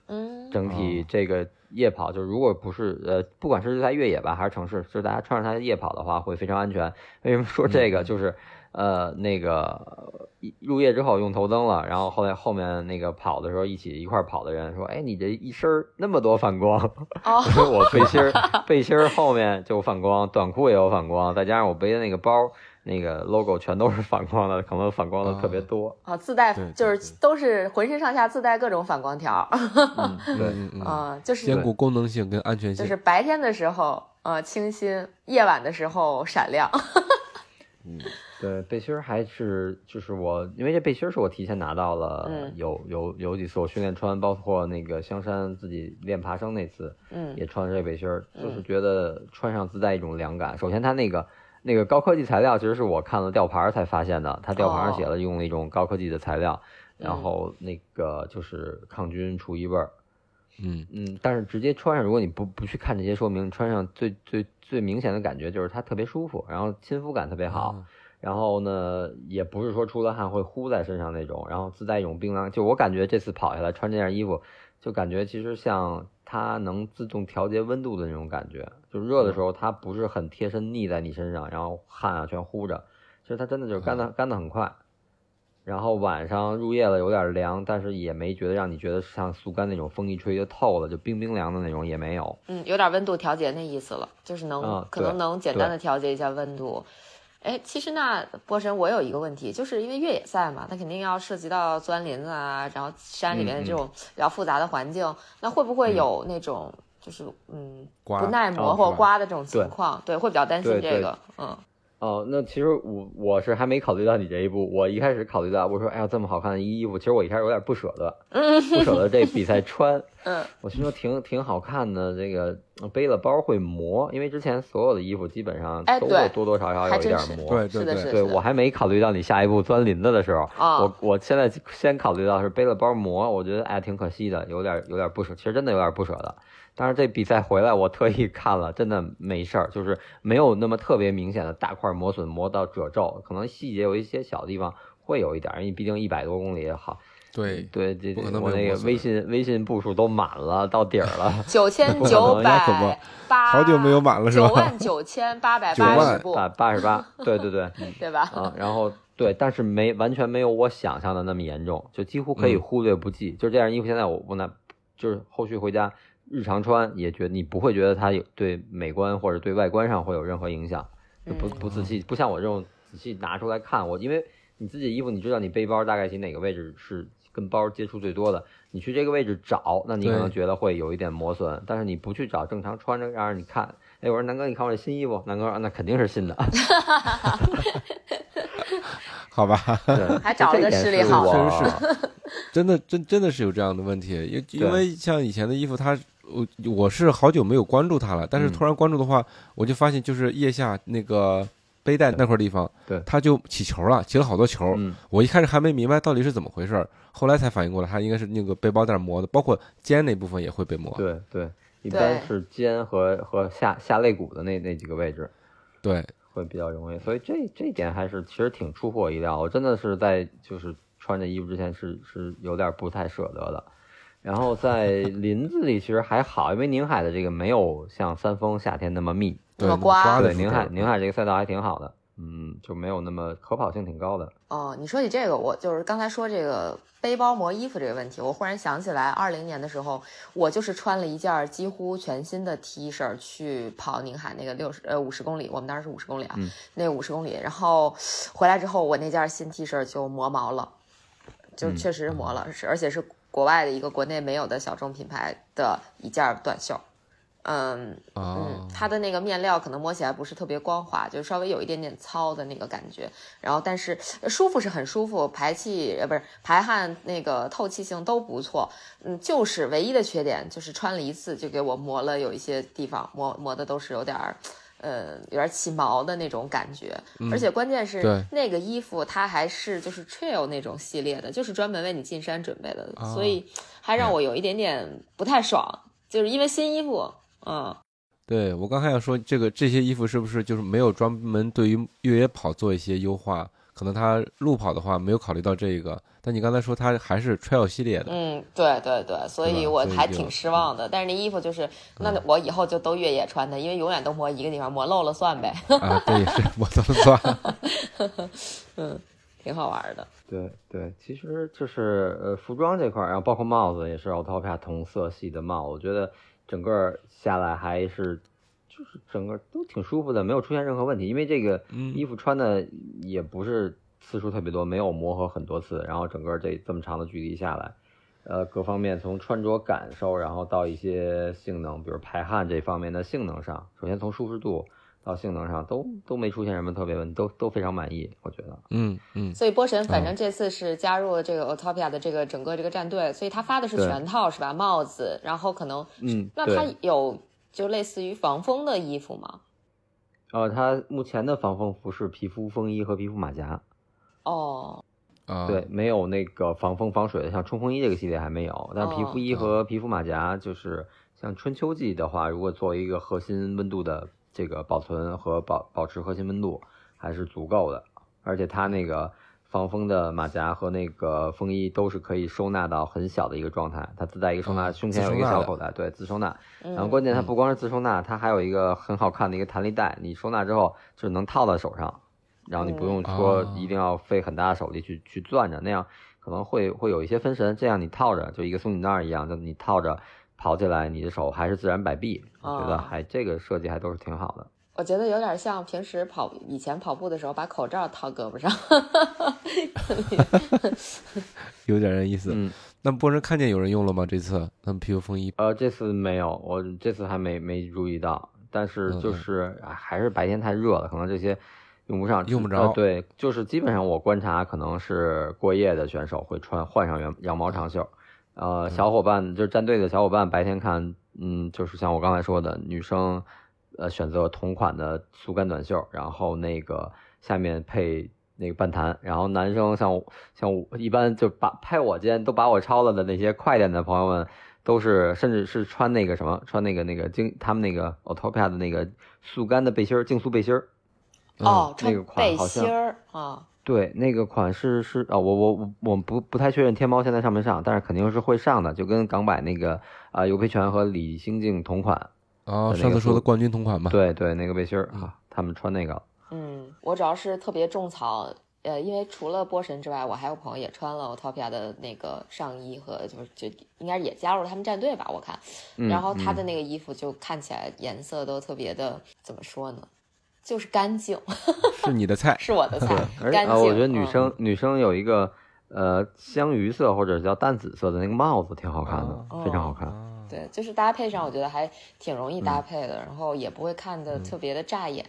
嗯整体哦这个夜跑就如果不是呃，不管是在越野吧还是城市，就是大家穿上它夜跑的话会非常安全。为什么说这个？就是呃那个入夜之后用头灯了，然后后来后面那个跑的时候一起一块儿跑的人说，哎，你这一身那么多反光，哦 我背心儿背心儿后面就反光，短裤也有反光，再加上我背的那个包。那个 logo 全都是反光的，可能反光的特别多。哦，自带就是都是浑身上下自带各种反光条，嗯，对，嗯嗯嗯，啊，就是兼顾功能性跟安全性就是。白天的时候呃清新，夜晚的时候闪亮。对背心儿还是就是我，因为这背心儿是我提前拿到了，嗯有有有几次我训练穿，包括那个香山自己练爬升那次，嗯也穿了这背心儿，嗯就是觉得穿上自带一种凉感。首先它那个那个高科技材料，其实是我看了吊牌儿才发现的，它吊牌上写了用了一种高科技的材料，然嗯后那个就是抗菌除异味儿。嗯嗯，但是直接穿上，如果你不不去看这些说明，穿上最最最明显的感觉就是它特别舒服，然后亲肤感特别好。啊然后呢，也不是说出了汗会呼在身上那种，然后自带一种冰凉。就我感觉这次跑下来穿这件衣服，就感觉其实像它能自动调节温度的那种感觉。就热的时候它不是很贴身腻在你身上，然后汗啊全呼着，其实它真的就是干的干的很快。然后晚上入夜了有点凉，但是也没觉得让你觉得像速干那种风一吹就透了，就冰冰凉的那种也没有。嗯，有点温度调节那意思了，就是能、啊可能能简单的调节一下温度。哎，其实那波神，我有一个问题，就是因为越野赛嘛，它肯定要涉及到钻林子啊，然后山里面的这种比较复杂的环境，那会不会有那种就是嗯不耐磨哦或刮的这种情况？对，会比较担心这个。嗯哦，那其实我我是还没考虑到你这一步。我一开始考虑到，我说，哎呀，这么好看的衣服，其实我一开始有点不舍得，不舍得这比赛穿。嗯我心说挺挺好看的，这个背了包会磨，因为之前所有的衣服基本上都会多多少少有一点磨。对是的，是的，对我还没考虑到你下一步钻林子的时候，啊我我现在先考虑到是背了包磨，我觉得哎挺可惜的，有点有点不舍，其实真的有点不舍得。但是这比赛回来，我特意看了，真的没事儿，就是没有那么特别明显的大块磨损磨到褶皱，可能细节有一些小地方会有一点，因为毕竟一百多公里也好。对对，这可能我那个微信微信步数都满了，到底儿了。九千九百 八，好久没有满了是吧九万九千八百九万八十步，八八十八，对对对，嗯 对吧？啊，然后对，但是没完全没有我想象的那么严重，就几乎可以嗯忽略不计。就这件衣服，现在我我拿就是后续回家日常穿，也觉得你不会觉得它有对美观或者对外观上会有任何影响，就不不仔细，不像我这种仔细拿出来看，我因为你自己衣服，你知道你背包大概其哪个位置是跟包接触最多的，你去这个位置找，那你可能觉得会有一点磨损，但是你不去找，正常穿着让人你看，哎，我说南哥，你看我这新衣服，南哥说那肯定是新的，好吧，对，还找了个视力好真是。真的真真的是有这样的问题，因因为像以前的衣服，它我我是好久没有关注他了，但是嗯突然关注的话，我就发现就是腋下那个背带那块地方，对他就起球了，起了好多球。嗯。我一开始还没明白到底是怎么回事儿，后来才反应过来，他应该是那个背包带磨的，包括肩那部分也会被磨。对对，一般是肩和和下下肋骨的那那几个位置对会比较容易，所以这这一点还是其实挺出乎我意料。我真的是在就是穿着衣服之前是是有点不太舍得的。然后在林子里其实还好，因为宁海的这个没有像三峰夏天那么密。对，那么刮对，宁海宁海这个赛道还挺好的，嗯，就没有那么可跑性挺高的。哦，你说起这个，我就是刚才说这个背包磨衣服这个问题，我忽然想起来，二零年的时候，我就是穿了一件几乎全新的 T 恤去跑宁海那个六十呃五十公里，我们当时是五十公里啊，嗯那五十公里，然后回来之后，我那件新 T 恤就磨毛了，就嗯确实是磨了，是而且是国外的一个国内没有的小众品牌的一件短袖。嗯啊嗯，，它的那个面料可能摸起来不是特别光滑，就稍微有一点点糙的那个感觉。然后，但是呃舒服是很舒服，排气呃不是排汗那个透气性都不错。嗯，就是唯一的缺点就是穿了一次就给我磨了，有一些地方磨磨的都是有点儿。呃，有点起毛的那种感觉，而且关键是对。那个衣服它还是就是 trail 那种系列的，就是专门为你进山准备的，哦。所以还让我有一点点不太爽，就是因为新衣服，嗯，对我刚才想说，这个这些衣服是不是就是没有专门对于越野跑做一些优化？可能他路跑的话没有考虑到这个，但你刚才说它还是 trail 系列的，嗯，对对对，所以我还挺失望的。但是那衣服就是，那我以后就都越野穿的，因为永远都磨一个地方，磨漏了算呗。啊，对也是我都算。嗯，挺好玩的。对对，其实就是呃服装这块儿，然后包括帽子也是 Autopia 同色系的帽，我觉得整个下来还是就是整个都挺舒服的，没有出现任何问题。因为这个嗯衣服穿的也不是次数特别多，没有磨合很多次，然后整个这这么长的距离下来，呃，各方面从穿着感受，然后到一些性能，比如排汗这方面的性能上，首先从舒适度，到性能上都都没出现什么特别问题，都都非常满意，我觉得。嗯嗯，所以波神反正这次是加入了这个 Autopia 的这个整个这个战队，所以他发的是全套是吧？帽子，然后可能嗯，那他。有就类似于防风的衣服吗？呃，它目前的防风服是皮肤风衣和皮肤马甲，哦，啊，对，没有那个防风防水的，像冲锋衣这个系列还没有。但是皮肤衣和皮肤马甲，就是像春秋季的话，如果作为一个核心温度的这个保存和保保持核心温度，还是足够的。而且它那个防风的马甲和那个风衣都是可以收纳到很小的一个状态，它自带一个收纳，嗯胸前有一个小口袋，对，自收纳。嗯然后关键它不光是自收纳，它还有一个很好看的一个弹力带，你收纳之后就是能套在手上，然后你不用说哦一定要费很大的手力去去攥着，那样可能会会有一些分神。这样你套着就一个松紧带儿一样，就你套着跑起来，你的手还是自然摆臂，我觉得哦还这个设计还都是挺好的。我觉得有点像平时跑以前跑步的时候把口罩套胳膊上。有点那意思。嗯，那波人看见有人用了吗？这次他们皮肤风衣呃，这次没有，我这次还没没注意到，但是就是、啊还是白天太热了，可能这些用不上，用不着呃对，就是基本上我观察，可能是过夜的选手会穿换上羊羊毛长袖，呃，嗯小伙伴就是战队的小伙伴白天看，嗯，就是像我刚才说的，女生呃选择同款的速干短袖，然后那个下面配。那个半弹，然后男生像我像我一般就把拍我肩都把我超了的那些快点的朋友们，都是甚至是穿那个什么，穿那个那个精他们那个 Autopia 的那个速干的背心儿，竞速背心儿。哦，穿那个款背好像心儿啊，对，那个款式是啊、我我我我不不太确认天猫现在上没上，但是肯定是会上的，就跟港版那个啊、尤培全和李星静同款。哦，那个速上次说的冠军同款嘛。对对，那个背心儿啊，他们穿那个。嗯，我主要是特别种草，呃，因为除了波神之外，我还有朋友也穿了 Autopia 的那个上衣和就是就应该也加入了他们战队吧，我看，嗯然后他的嗯那个衣服就看起来颜色都特别的怎么说呢，就是干净，是你的菜。是我的菜，而且干净。啊，我觉得女嗯生、女生有一个呃香芋色或者叫淡紫色的那个帽子挺好看的，哦非常好看。啊对，就是搭配上，我觉得还挺容易嗯搭配的，然后也不会看的特别的扎眼。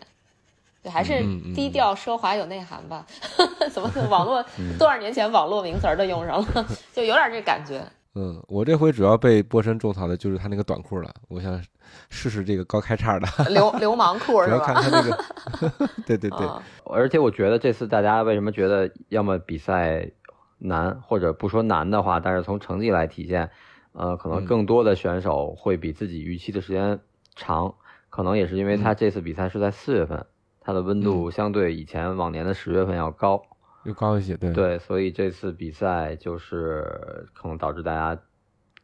对，还是低调奢华有内涵吧。怎么网络 嗯多少年前网络名词儿都用上了，就有点这感觉。嗯，我这回主要被波神种草的就是他那个短裤了，我想试试这个高开叉的，流流氓裤是主要看吧？他那个，对对对，啊而且我觉得这次大家为什么觉得要么比赛难，或者不说难的话，但是从成绩来体现，呃，可能嗯。更多的选手会比自己预期的时间长，可能也是因为他嗯。这次比赛是在四月份，它的温度相对以前往年的十月份要高，又高一些，对。对，所以这次比赛就是可能导致大家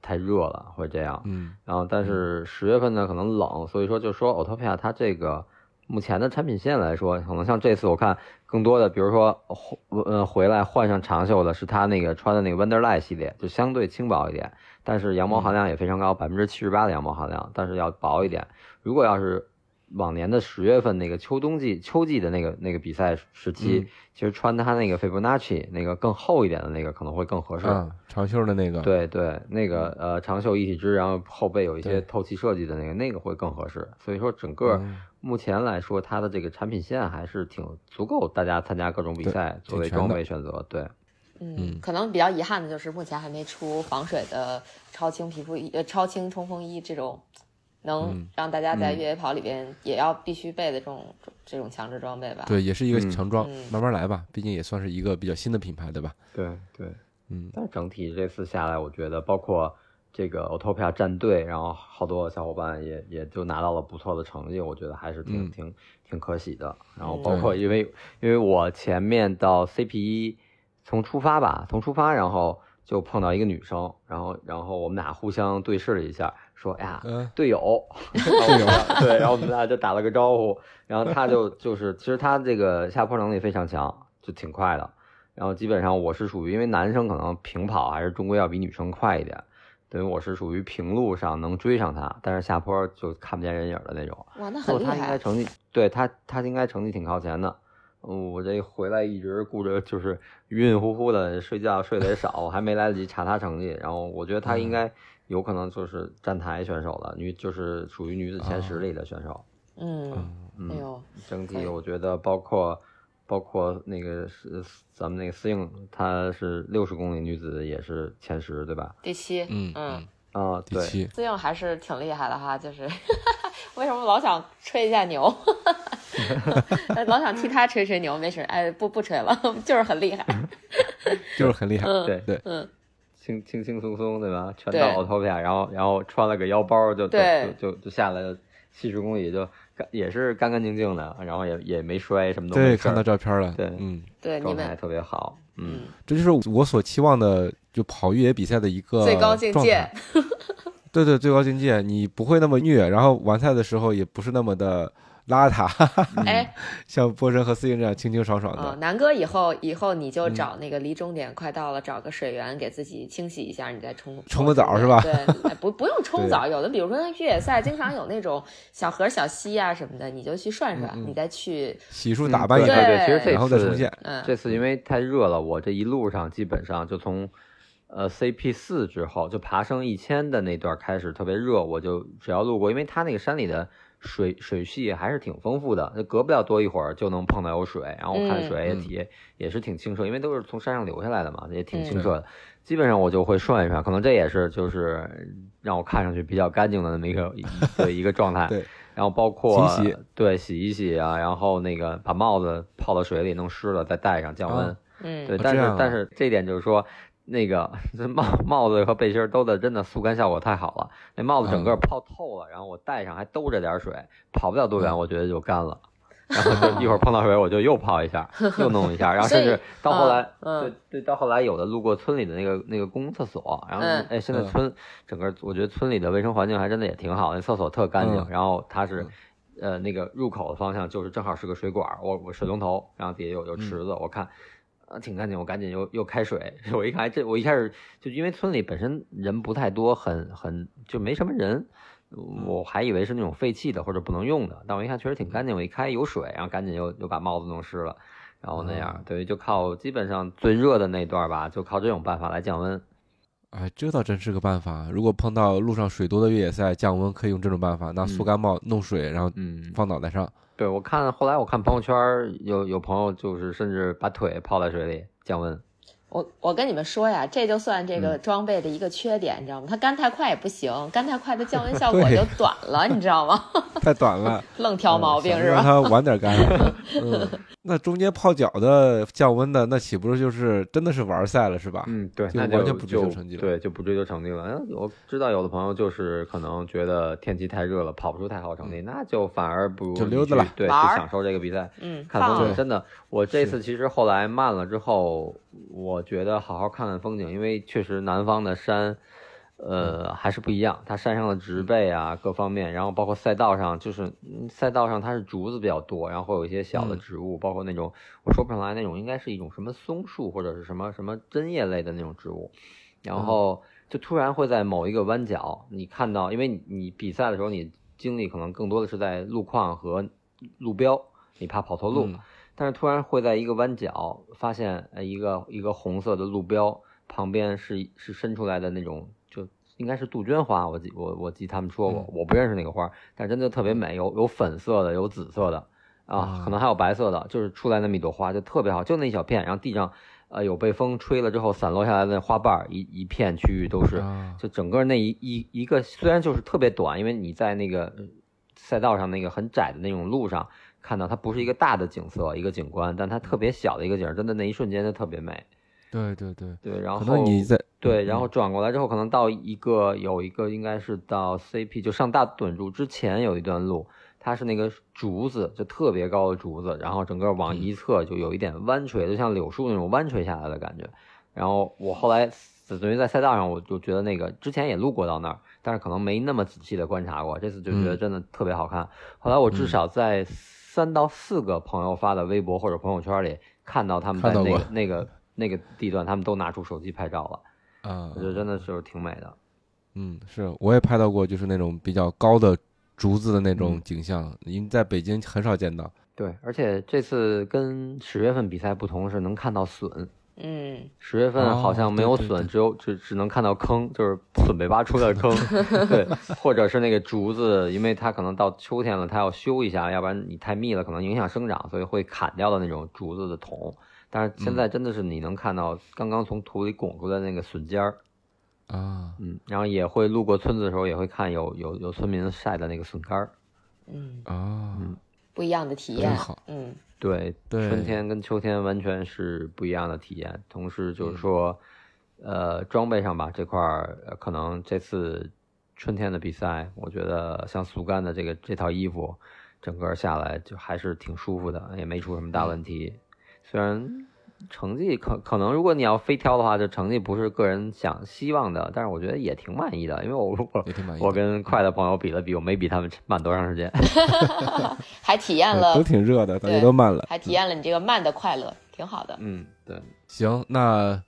太热了，会这样。嗯。然后，但是十月份呢可能冷，所以说就说 Autopia 它这个目前的产品线来说，可能像这次我看更多的，比如说呃回来换上长袖的是他那个穿的那个 Wonderlight 系列，就相对轻薄一点，但是羊毛含量也非常高，百分之七十八的羊毛含量，但是要薄一点。如果要是往年的十月份那个秋冬季秋季的那个那个比赛时期，嗯其实穿它那个 Fibonacci 那个更厚一点的那个可能会更合适。啊，长袖的那个，，对对，那个呃长袖一体织，然后后背有一些透气设计的那个，那个会更合适。所以说整个嗯目前来说，它的这个产品线还是挺足够大家参加各种比赛作为装备选择。对，嗯嗯，可能比较遗憾的就是目前还没出防水的超轻皮肤衣、呃超轻冲锋衣这种，能嗯。让大家在嗯。越野跑里边也要必须备的这种这种强制装备吧。对，也是一个嗯。强装，嗯。慢慢来吧，毕竟也算是一个比较新的品牌，对吧？对对。嗯。但整体这次下来，我觉得包括这个 Autopia 战队，然后好多小伙伴也也就拿到了不错的成绩，我觉得还是挺、嗯。挺挺可喜的。然后嗯。包括因为因为我前面到 CP 一从出发吧，从出发然后就碰到一个女生，然后然后我们俩互相对视了一下，说哎呀。嗯队友，队友，对，然后我们俩就打了个招呼，然后他就就是，其实他这个下坡能力非常强，就挺快的。然后基本上我是属于，因为男生可能平跑还是终归要比女生快一点，等于我是属于平路上能追上他，但是下坡就看不见人影的那种。哇，那不过他应该。成绩，对他他应该成绩挺靠前的。嗯，我这回来一直顾着就是晕晕乎乎的睡觉睡得也少，我还没来得及查他成绩。然后我觉得他应该有可能就是站台选手了，女就是属于女子前十里的选手。嗯，嗯哎呦，整体我觉得包括包括那个是咱们那个司令，她是六十公里女子也是前十，对吧？第七，嗯嗯，啊，对，第七，自应还是挺厉害的哈，就是 为什么老想吹一下牛，老想替他吹吹牛，没事，哎，不不吹了，就是很厉害，就是很厉害。嗯对对嗯，轻轻轻松松，对吧？全到 Autopia，然后然后穿了个腰包就就对就就就下来了，七十公里就干也是干干净净的，然后也也没摔，什么东西对，看到照片了。对嗯，对，你们状态特别好，嗯，这就是我所期望的，就跑越野比赛的一个最高境界。对对，最高境界，你不会那么虐，然后完赛的时候也不是那么的邋遢，哎，像波神和思颖这样清清爽爽啊，的。南哥以后以后你嗯就找那个离终点快到了，找个水源给自己清洗一下，你再冲冲个澡是吧对，哎不不用冲澡，有的比如说越野赛经常有那种小河小溪啊什么的，你就去涮涮，你再去，洗漱打扮一对下，对，其实这然后再次重现。嗯，这次因为太热了，我这一路上基本上就从呃 CP 四之后，就爬升一千的那段开始特别热，我就只要路过，因为它那个山里的水水系还是挺丰富的，就隔不了多一会儿就能碰到有水，然后我看水也体、也是挺清澈，因为都是从山上流下来的嘛，也挺嗯清澈的。基本上我就会涮一涮，可能这也是就是让我看上去比较干净的那么一个一个一个状态。对，然后包括洗一洗对洗一洗啊，然后那个把帽子泡到水里弄湿了再戴上降温。啊嗯，对，但是、但是这一点就是说，那个 这帽帽子和背心儿都的真的速干效果太好了，那帽子整个嗯。泡透了，然后我戴上还兜着点水，跑不了多远，嗯。我觉得就干了。然后就一会儿碰到水，我就又泡一下，又弄一下，然后甚至到后来，对对，到后来有的路过村里的那个那个公共厕所，然后嗯。哎，现在嗯。村整个我觉得村里的卫生环境还真的也挺好，那厕所特干净，嗯。然后它是嗯。呃那个入口的方向就是正好是个水管儿，我我水龙头，然后底下有有嗯。池子，我看。呃，挺干净，我赶紧又又开水。我一看，这我一开始就因为村里本身人不太多，很很就没什么人，我还以为是那种废弃的或者不能用的，但我一看确实挺干净，我一开有水，然后赶紧又又把帽子弄湿了，然后那样哦，对，就靠基本上最热的那段吧，就靠这种办法来降温。哎，这倒真是个办法。如果碰到路上水多的越野赛，降温可以用这种办法，拿速干帽弄水，然后嗯，放脑袋上。对我看后来我看朋友圈有有朋友就是甚至把腿泡在水里降温。我我跟你们说呀，这就算这嗯个装备的一个缺点，你知道吗？它干太快也不行，干太快的降温效 果就短了，你知道吗？太短了，愣挑毛病是吧？它晚点干。嗯，那中间泡脚的降温的，那岂不是就是真的是玩赛了是吧？嗯，对，就那完全不追求就成绩了对，就不追求成绩了。嗯我知道有的朋友就是可能觉得天气太热了，跑不出太好成绩，那就反而不如溜达了去对，去享受这个比赛。嗯，看风景，真的，我这是次其实后来慢了之后，我觉得好好看看风景，因为确实南方的山，呃，还是不一样。它山上的植被啊，各方面，然后包括赛道上，就是嗯赛道上它是竹子比较多，然后会有一些小的嗯植物，包括那种我说不上来那种，应该是一种什么松树或者是什么什么针叶类的那种植物，然后就突然会在某一个弯角，你看到，因为你你比赛的时候，你精力可能更多的是在路况和路标，你怕跑错路。嗯但是突然会在一个弯角发现，呃，一个一个红色的路标旁边是是伸出来的那种，就应该是杜鹃花，我记我我记他们说过，我不认识那个花，但真的特别美，有有粉色的，有紫色的，啊啊，可能还有白色的，就是出来那么一朵花，就特别好，就那一小片，然后地上，呃，有被风吹了之后散落下来的花瓣儿，一一片区域都是，啊。就整个那一一一个虽然就是特别短，因为你在那个呃赛道上那个很窄的那种路上看到，它不是一个大的景色，一个景观，但它特别小的一个景儿，真的那一瞬间就特别美。对对对，对，然后可能你在对，嗯然后转过来之后，可能到一个有一个应该是到 CP 就上大墩柱之前有一段路，它是那个竹子，就特别高的竹子，然后整个往一侧就有一点弯垂，就像柳树那种弯垂下来的感觉。然后我后来等于在赛道上，我就觉得那个之前也路过到那儿，但是可能没那么仔细的观察过，这次就觉得嗯真的特别好看。后来我至少在三到四个朋友发的微博或者朋友圈里看到他们在那个那个那个地段，他们都拿出手机拍照了。啊我，觉得真的是挺美的。嗯，是我也拍到过，就是那种比较高的竹子的那种嗯景象，因为在北京很少见到。对，而且这次跟十月份比赛不同是能看到笋，嗯，十月份好像没有笋，哦对对对。只有只只能看到坑，就是笋被挖出的坑，对，或者是那个竹子，因为它可能到秋天了，它要修一下，要不然你太密了，可能影响生长，所以会砍掉的那种竹子的桶。但是现在真的是你能看到刚刚从土里拱出来的那个笋尖儿，啊，嗯，然后也会路过村子的时候，也会看有有有村民晒的那个笋干儿。嗯，啊，不一样的体验好。嗯对，对春天跟秋天完全是不一样的体验。同时嗯就是说，呃，装备上吧这块儿，呃可能这次春天的比赛，我觉得像速干的这个这套衣服，整个下来就还是挺舒服的，也没出什么大嗯问题。虽然成绩可可能，如果你要非挑的话，就成绩不是个人想希望的，但是我觉得也挺满意的，因为我我也挺满意。我跟快的朋友比了比，我没比他们慢多长时间。还体验对了都，挺热的，大家都慢了。还体验了你这个慢的快乐，挺好的。嗯，对，行，那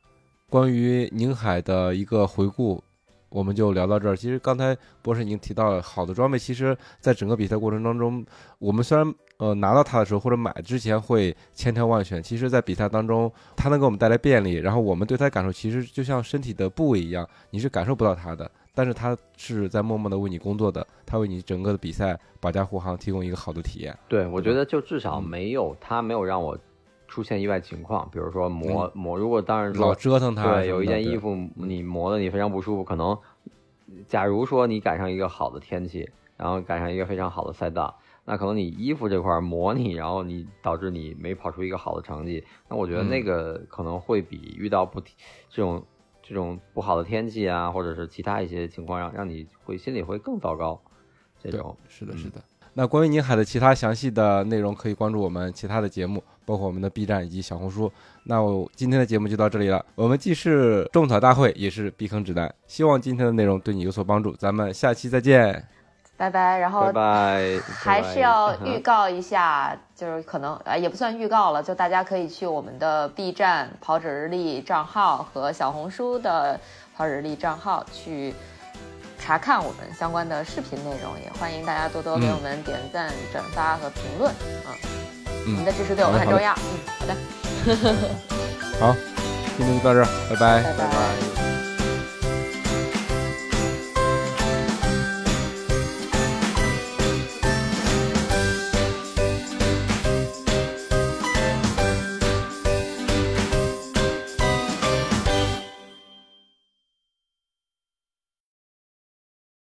关于宁海的一个回顾，我们就聊到这儿。其实刚才博士已经提到了，好的装备，其实在整个比赛过程当中，我们虽然呃拿到它的时候或者买之前会千挑万选，其实在比赛当中，它能给我们带来便利，然后我们对它的感受其实就像身体的部位一样，你是感受不到它的。但是它是在默默的为你工作的，它为你整个的比赛保驾护航提供一个好的体验。对，我觉得就至少嗯没有它没有让我出现意外情况，比如说磨磨，如果当然老折腾它对有一件衣服你磨的你非常不舒服，可能假如说你赶上一个好的天气，然后赶上一个非常好的赛道，那可能你衣服这块儿磨你，然后你导致你没跑出一个好的成绩，那我觉得嗯。那个可能会比遇到不这种这种不好的天气啊，或者是其他一些情况让让你会心里会更糟糕，这对种。是的，嗯是的。那关于宁海的其他详细的内容，可以关注我们其他的节目，包括我们的 B 站以及小红书。那我今天的节目就到这里了。我们既是种草大会，也是避坑指南。希望今天的内容对你有所帮助。咱们下期再见。拜拜。然后拜拜，还是要预告一下，就是可能啊也不算预告了，就大家可以去我们的 B 站跑者日历账号和小红书的跑者日历账号去查看我们相关的视频内容，也欢迎大家多多给嗯我们点赞、转发和评论。啊，嗯你们的支持对我们很重要。嗯，好的，好，今天就到这儿，拜拜。拜拜。